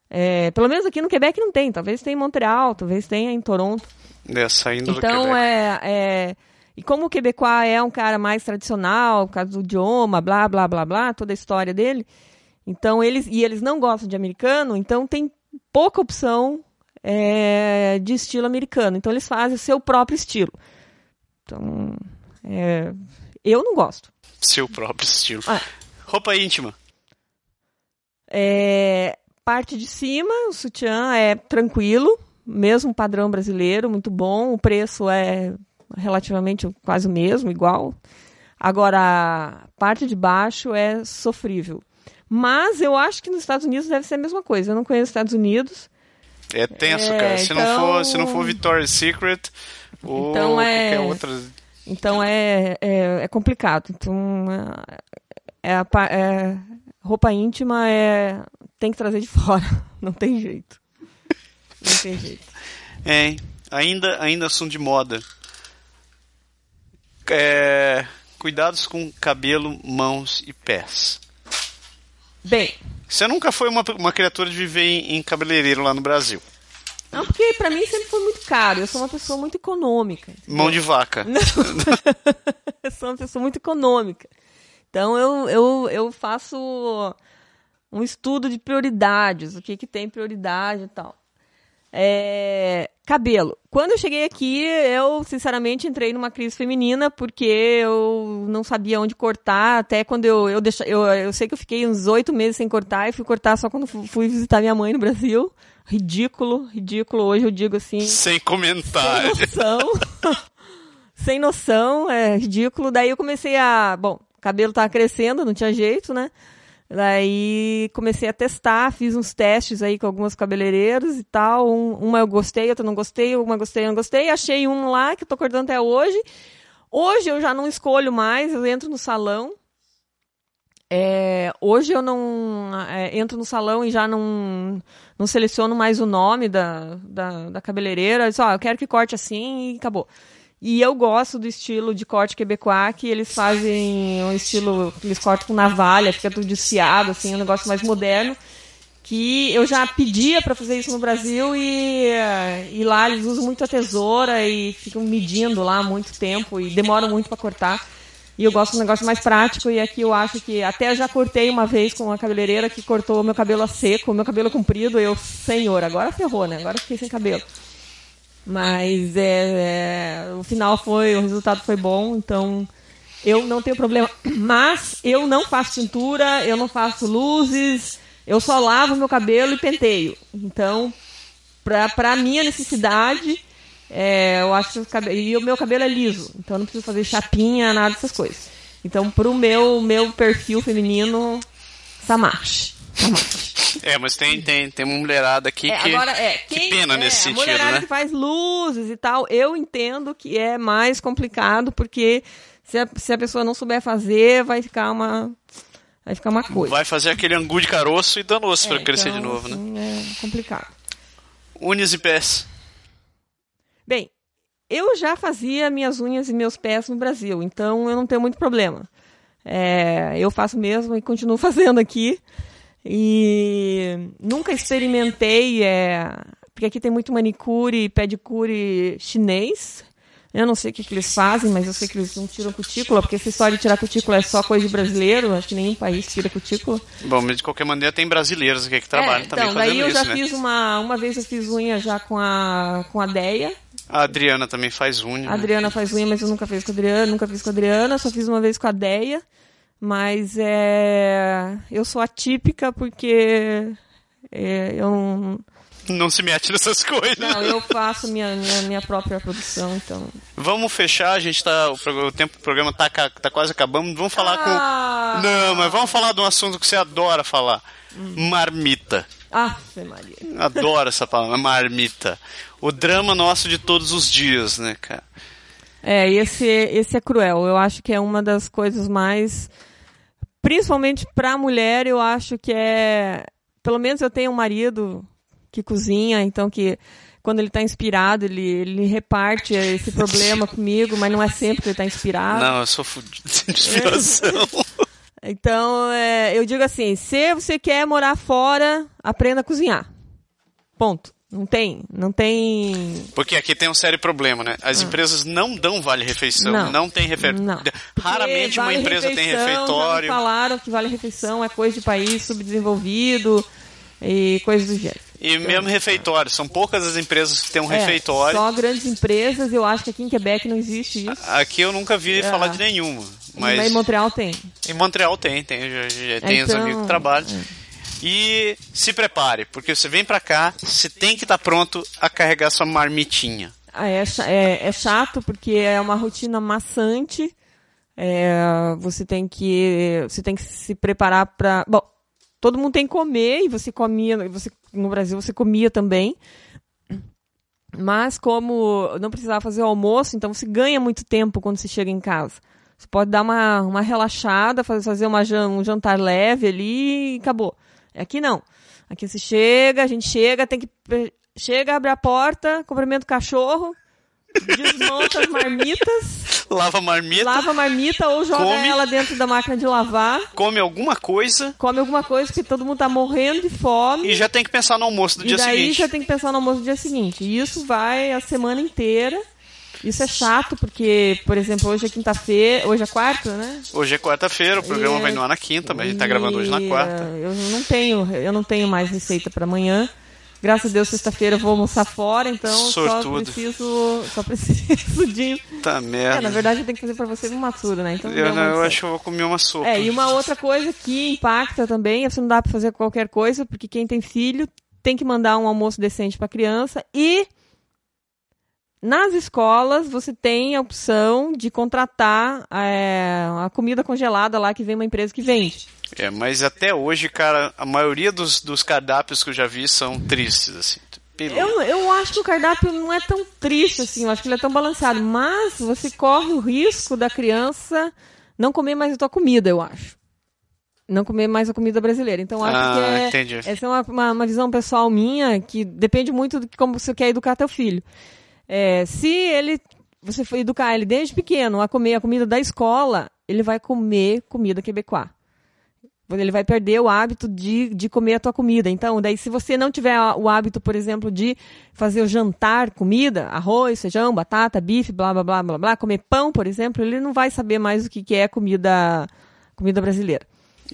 É, pelo menos aqui no Quebec não tem, talvez tenha em Montreal, talvez tenha em Toronto. É, saindo então, é, é. E como o Quebecois é um cara mais tradicional, por causa do idioma, blá, blá, blá, blá, toda a história dele. Então, eles. E eles não gostam de americano, então tem pouca opção é, de estilo americano. Então, eles fazem o seu próprio estilo. Então, é, eu não gosto. Seu próprio estilo. Ah. Roupa íntima. É, parte de cima, o sutiã é tranquilo, mesmo padrão brasileiro, muito bom. O preço é relativamente quase o mesmo, igual. Agora, a parte de baixo é sofrível. Mas eu acho que nos Estados Unidos deve ser a mesma coisa. Eu não conheço os Estados Unidos. É tenso, É, cara. Se, não então- for, se não for Victoria's Secret ou Então é- qualquer outra. Então é, é, é complicado. Então é, é a é- roupa íntima é tem que trazer de fora. Não tem jeito. Não tem jeito. É, ainda, ainda assunto de moda. É, cuidados com cabelo, mãos e pés. Bem, Você nunca foi uma, uma criatura de viver em, em cabeleireiro lá no Brasil. Não, porque pra mim sempre foi muito caro. Eu sou uma pessoa muito econômica. entendeu? Mão de vaca. eu sou uma pessoa muito econômica. Então eu, eu, eu faço um estudo de prioridades, o que, que tem prioridade e tal. É, cabelo. Quando eu cheguei aqui, eu sinceramente entrei numa crise feminina porque eu não sabia onde cortar. Até quando eu eu, deixa, eu, eu sei que eu fiquei uns oito meses sem cortar e fui cortar só quando fu- fui visitar minha mãe no Brasil. Ridículo, ridículo. Hoje eu digo assim. Sem Sem comentário. noção. Sem noção, é ridículo. Daí eu comecei a. Bom, o cabelo tava crescendo, não tinha jeito, né? Daí comecei a testar, fiz uns testes aí com algumas cabeleireiros e tal. Um- uma eu gostei, outra não gostei, uma gostei, não gostei. Achei um lá que eu tô cortando até hoje. Hoje eu já não escolho mais, eu entro no salão. É, hoje eu não é, entro no salão e já não, não seleciono mais o nome da, da, da cabeleireira. Só, eu quero que corte assim e acabou. E eu gosto do estilo de corte quebecois, que eles fazem um estilo, eles cortam com navalha, fica tudo desfiado, assim, um negócio mais moderno. Que eu já pedia para fazer isso no Brasil e, e lá eles usam muito a tesoura e ficam medindo lá muito tempo e demoram muito para cortar. E eu gosto de um negócio mais prático e aqui eu acho que até já cortei uma vez com uma cabeleireira que cortou meu cabelo a seco, meu cabelo comprido, eu, senhor, agora ferrou, né? Agora fiquei sem cabelo. Mas é, é, o final foi, o resultado foi bom, então eu não tenho problema. Mas eu não faço tintura, eu não faço luzes, eu só lavo meu cabelo e penteio. Então, pra, pra minha necessidade, é, eu acho que e o meu cabelo é liso, então eu não preciso fazer chapinha, nada dessas coisas. Então, pro meu, meu perfil feminino, Samash. Samash. É, mas tem, tem, tem uma mulherada aqui É, que. agora, é, que quem- pena é, nesse sentido, mulherada né? que faz luzes e tal, eu entendo que é mais complicado, porque se a, se a pessoa não souber fazer, vai ficar uma. Vai ficar uma coisa. Vai fazer aquele angu de caroço e danoso É, pra crescer de então, novo, né? assim, É complicado. Unes e pés. Bem, eu já fazia minhas unhas e meus pés no Brasil, então eu não tenho muito problema. É, eu faço mesmo e continuo fazendo aqui. E nunca experimentei, é, porque aqui tem muito manicure e pedicure chinês. Eu não sei o que, que eles fazem, mas eu sei que eles não tiram cutícula, porque essa história de tirar cutícula é só coisa de brasileiro, acho que nenhum país tira cutícula. Bom, mas de qualquer maneira tem brasileiros aqui que trabalham É, também então, fazendo daí eu isso, já né? fiz uma. Uma vez eu fiz unha já com a, com a Deia. A Adriana também faz unha. A né? Adriana faz unha, mas eu nunca fiz com a Adriana, nunca fiz com a Adriana, só fiz uma vez com a Deia. Mas é, eu sou atípica porque é, eu não, Não se mete nessas coisas. não, eu faço minha, minha, minha própria produção, então. Vamos fechar, a gente tá. O, tempo do programa tá, tá quase acabando. Vamos falar Ah! com. Não, mas vamos falar de um assunto que você adora falar. Marmita. Ave Maria. Adoro essa palavra, marmita. O drama nosso de todos os dias, né, cara? É, esse, esse é cruel. Eu acho que é uma das coisas mais. Principalmente pra mulher, eu acho que é. Pelo menos eu tenho um marido que cozinha, então que quando ele está inspirado, ele, ele reparte esse problema comigo, mas não é sempre que ele está inspirado. Não, eu sou fudido de inspiração. Então, é, eu digo assim, se você quer morar fora, aprenda a cozinhar. Ponto. Não tem, não tem. Porque aqui tem um sério problema, né? As empresas não dão vale-refeição, Não. não, tem refeitório. Raramente Porque uma empresa tem vale-refeição, já refeitório. falaram que vale-refeição é coisa de país subdesenvolvido e coisas do gênero. E mesmo refeitório. São poucas as empresas que têm um É, refeitório. Só grandes empresas, eu acho que aqui em Quebec não existe isso. Aqui eu nunca vi É. falar de nenhuma. Mas Mas em Montreal tem. em Montreal tem, tem, já, já tem os Então, amigos que trabalham. E se prepare, porque você vem pra cá, você tem que estar pronto a carregar sua marmitinha. Ah, é, é, é chato porque é uma rotina maçante. É, você tem que você tem que se preparar para bom todo mundo tem que comer e você comia você no Brasil você comia também mas como não precisava fazer o almoço então você ganha muito tempo quando você chega em casa você pode dar uma, uma relaxada fazer, uma, um jantar leve ali e acabou aqui não aqui você chega a gente chega tem que chega abre a porta cumprimenta o cachorro desmonta as marmitas Lava a marmita, lava a marmita ou joga Come. ela dentro da máquina de lavar, come alguma coisa come alguma coisa porque todo mundo tá morrendo de fome. e já tem que pensar no almoço do e dia daí seguinte. já tem que pensar no almoço do dia seguinte. E isso vai a semana inteira. Isso é chato, porque, por exemplo, hoje é quinta-feira, hoje é quarta, né? Hoje é quarta-feira, o programa E- vai no ar na quinta, mas a gente tá gravando hoje na quarta. eh, Eu não tenho, eu não tenho mais receita para amanhã. Graças a Deus, sexta-feira eu vou almoçar fora, então só Sortudo. preciso, só preciso de. Tá É, merda. na verdade, eu tenho que fazer para você um matsuro, né? Então, eu, não- eu acho que eu vou comer uma sopa. É, e uma outra coisa que impacta também, é você não dá pra fazer qualquer coisa, porque quem tem filho tem que mandar um almoço decente pra criança e nas escolas você tem a opção de contratar é, a comida congelada lá que vem uma empresa que vende. É, mas até hoje, cara, a maioria dos, dos cardápios que eu já vi são tristes, assim. Eu, eu acho que o cardápio não é tão triste assim, eu acho que ele é tão balanceado, mas você corre o risco da criança não comer mais a tua comida, eu acho. Não comer mais a comida brasileira. Então, acho Ah, que é, entendi. essa é uma, uma, uma visão pessoal minha que depende muito de como você quer educar teu filho. É, se ele você for educar ele desde pequeno a comer a comida da escola, ele vai comer comida quebecois. Ele vai perder o hábito de, de comer a tua comida. Então, daí, se você não tiver o hábito, por exemplo, de fazer o jantar, comida, arroz, feijão, batata, bife, blá, blá, blá, blá, blá, comer pão, por exemplo, ele não vai saber mais o que, que é comida, comida brasileira.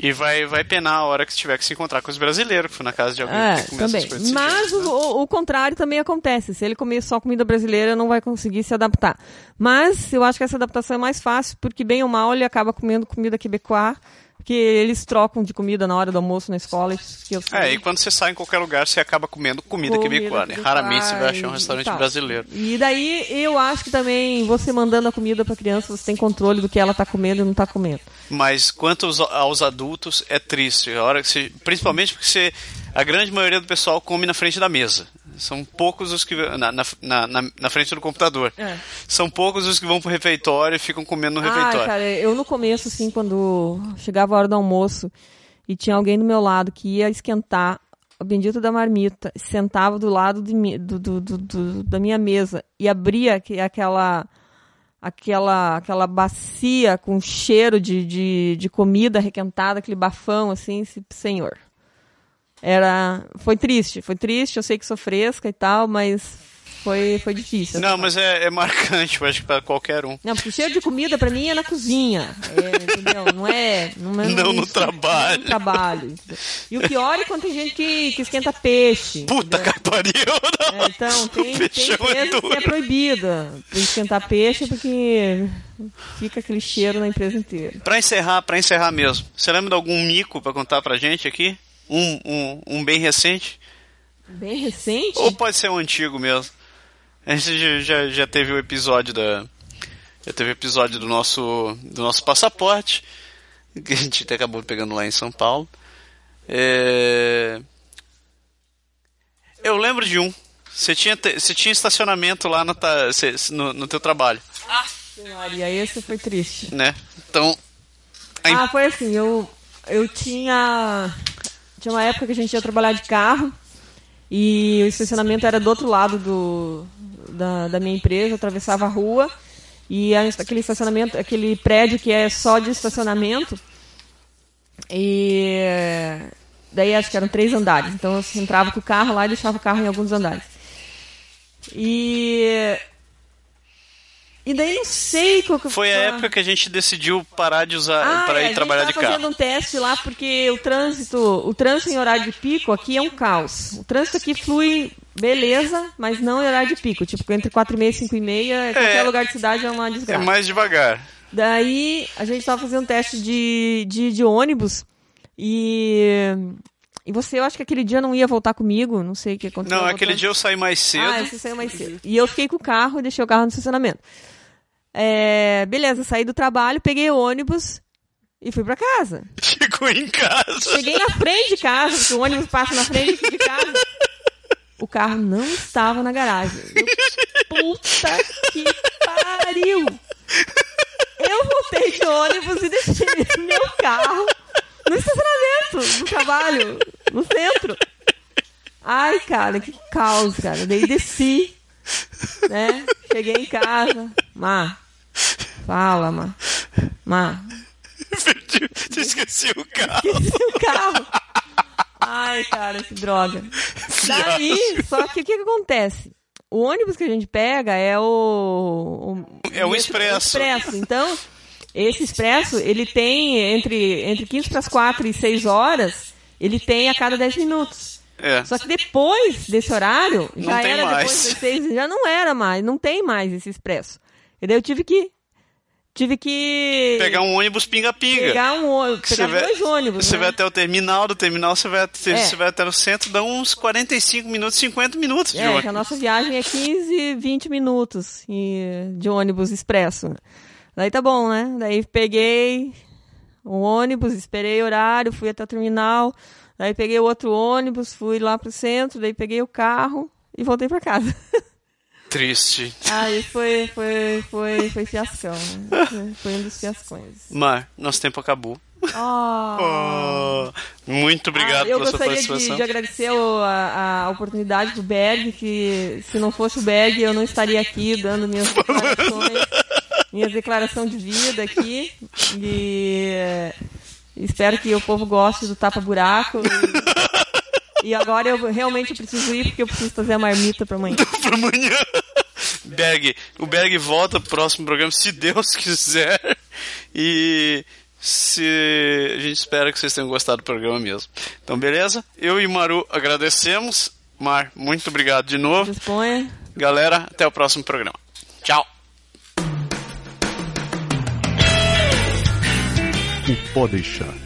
E vai, vai penar a hora que tiver que se encontrar com os brasileiros, que foi na casa de alguém É, que também. Mas jeito, o, né? o- o contrário também acontece. Se ele comer só comida brasileira, não vai conseguir se adaptar. Mas eu acho que essa adaptação é mais fácil, porque bem ou mal ele acaba comendo comida quebecois, porque eles trocam de comida na hora do almoço na escola. É, e quando você sai em qualquer lugar, você acaba comendo comida, Comida quebecois Raramente você vai achar um restaurante brasileiro. E daí eu acho que também você mandando a comida pra criança, você tem controle do que ela tá comendo e não tá comendo. Mas quanto aos, aos adultos, é triste. A hora que você, principalmente porque você, a grande maioria do pessoal come na frente da mesa. São poucos os que. Na, na, na, na- frente do computador. É. São poucos os que vão pro refeitório e ficam comendo no Ah, refeitório. cara, eu no começo, assim, quando chegava a hora do almoço e tinha alguém do meu lado que ia esquentar o bendito da marmita, sentava do lado de do, do- do- da minha mesa e abria aque- aquela aquela aquela bacia com cheiro de, de, de comida requentada, aquele bafão, assim, se- senhor. Era, foi triste, foi triste, eu sei que sou fresca e tal, mas foi, foi difícil. Não, mas é, é marcante, eu acho que pra qualquer um. Não, porque cheiro de comida pra mim é na cozinha. É, entendeu? Não é. Não, é, Não no isso- trabalho. não no trabalho. E o pior é quando tem gente que, que esquenta peixe. Puta que pariu! não. É, então, tem, tem é empresas que é proibida esquentar peixe porque fica aquele cheiro na empresa inteira. Pra encerrar, pra encerrar mesmo, você lembra de algum mico pra contar pra gente aqui? Um, um, um bem recente? Bem recente? Ou pode ser um antigo mesmo. A gente já, já, teve o episódio da. Já teve o episódio do nosso, do nosso passaporte, que a gente acabou pegando lá em São Paulo. É... Eu lembro de um. Você tinha, você tinha estacionamento lá no, você- no, no teu trabalho, Maria, esse foi triste. né? Então. a em- Ah, foi assim, eu, eu tinha. Tinha uma época que a gente ia trabalhar de carro E o estacionamento era do outro lado do, da, da minha empresa, atravessava a rua. E aquele estacionamento, aquele prédio que é só de estacionamento. E daí acho que eram três andares. Então eu entrava com o carro lá e deixava o carro em alguns andares. E e daí não sei qual que foi a época que a gente decidiu parar de usar ah, para é, ir trabalhar de carro. Fazendo um teste lá porque o trânsito, o trânsito em horário de pico aqui é um caos. O trânsito aqui flui beleza, mas não em horário de pico, tipo entre 4 e meia e 5 e meia, qualquer é, lugar de cidade é uma desgraça. É mais devagar. Daí a gente estava fazendo um teste de, de, de ônibus e e você, eu acho que aquele dia não ia voltar comigo, não sei o que aconteceu. Não, aquele dia eu saí mais cedo. Ah, você saiu mais cedo. E eu fiquei com o carro e deixei o carro no estacionamento. É, beleza, saí do trabalho, peguei o ônibus e fui para casa. Ficou em casa. Cheguei na frente de casa, porque o ônibus passa na frente de casa. O carro não estava na garagem. Eu, puta que pariu! Eu voltei de ônibus e deixei meu carro no estacionamento do trabalho, no centro. Ai, cara, que caos, cara. Daí desci, né? Cheguei em casa. Má, Fala, Má. Má. Você esqueceu o carro. Esqueci o carro. Ai, cara, que droga. Daí, só que o que, que acontece? O ônibus que a gente pega é o. o é o expresso. expresso. Então, esse expresso, ele tem entre, entre 15 para as 4 e 6 horas, ele tem a cada 10 minutos. É. Só que depois desse horário, não já era mais. depois das 6, já não era mais, não tem mais esse expresso. E daí eu tive que. Tive que. Pegar um ônibus pinga-pinga. Pegar um ônibus. Pegar vai, dois ônibus. Você né? vai até o terminal, do terminal você vai, até, é. você vai até o centro, dá uns 45 minutos, 50 minutos de é, ônibus. Que a nossa viagem é 15, 20 minutos de ônibus expresso. Daí tá bom, né? Daí peguei o ônibus, esperei o horário, fui até o terminal. Daí peguei o outro ônibus, fui lá pro centro, daí peguei o carro e voltei para casa. Triste. Aí foi, foi, foi, foi fiascão. Né? Foi um dos fiascões. Mar, nosso tempo acabou. Oh. Oh, muito obrigado ah, pela sua participação. Eu gostaria de, agradecer a, a, oportunidade do Berg, que se não fosse o Berg eu não estaria aqui dando minhas declarações, minha declaração de vida aqui. E espero que o povo goste do tapa-buraco. E agora eu realmente preciso ir porque eu preciso fazer a marmita para amanhã. para amanhã. Berg, o Berg volta pro próximo programa, se Deus quiser. E se a gente espera que vocês tenham gostado do programa mesmo. Então, beleza? Eu e Maru agradecemos. Mar, muito obrigado de novo. Disponha. Galera, até o próximo programa. Tchau. O Pode Deixar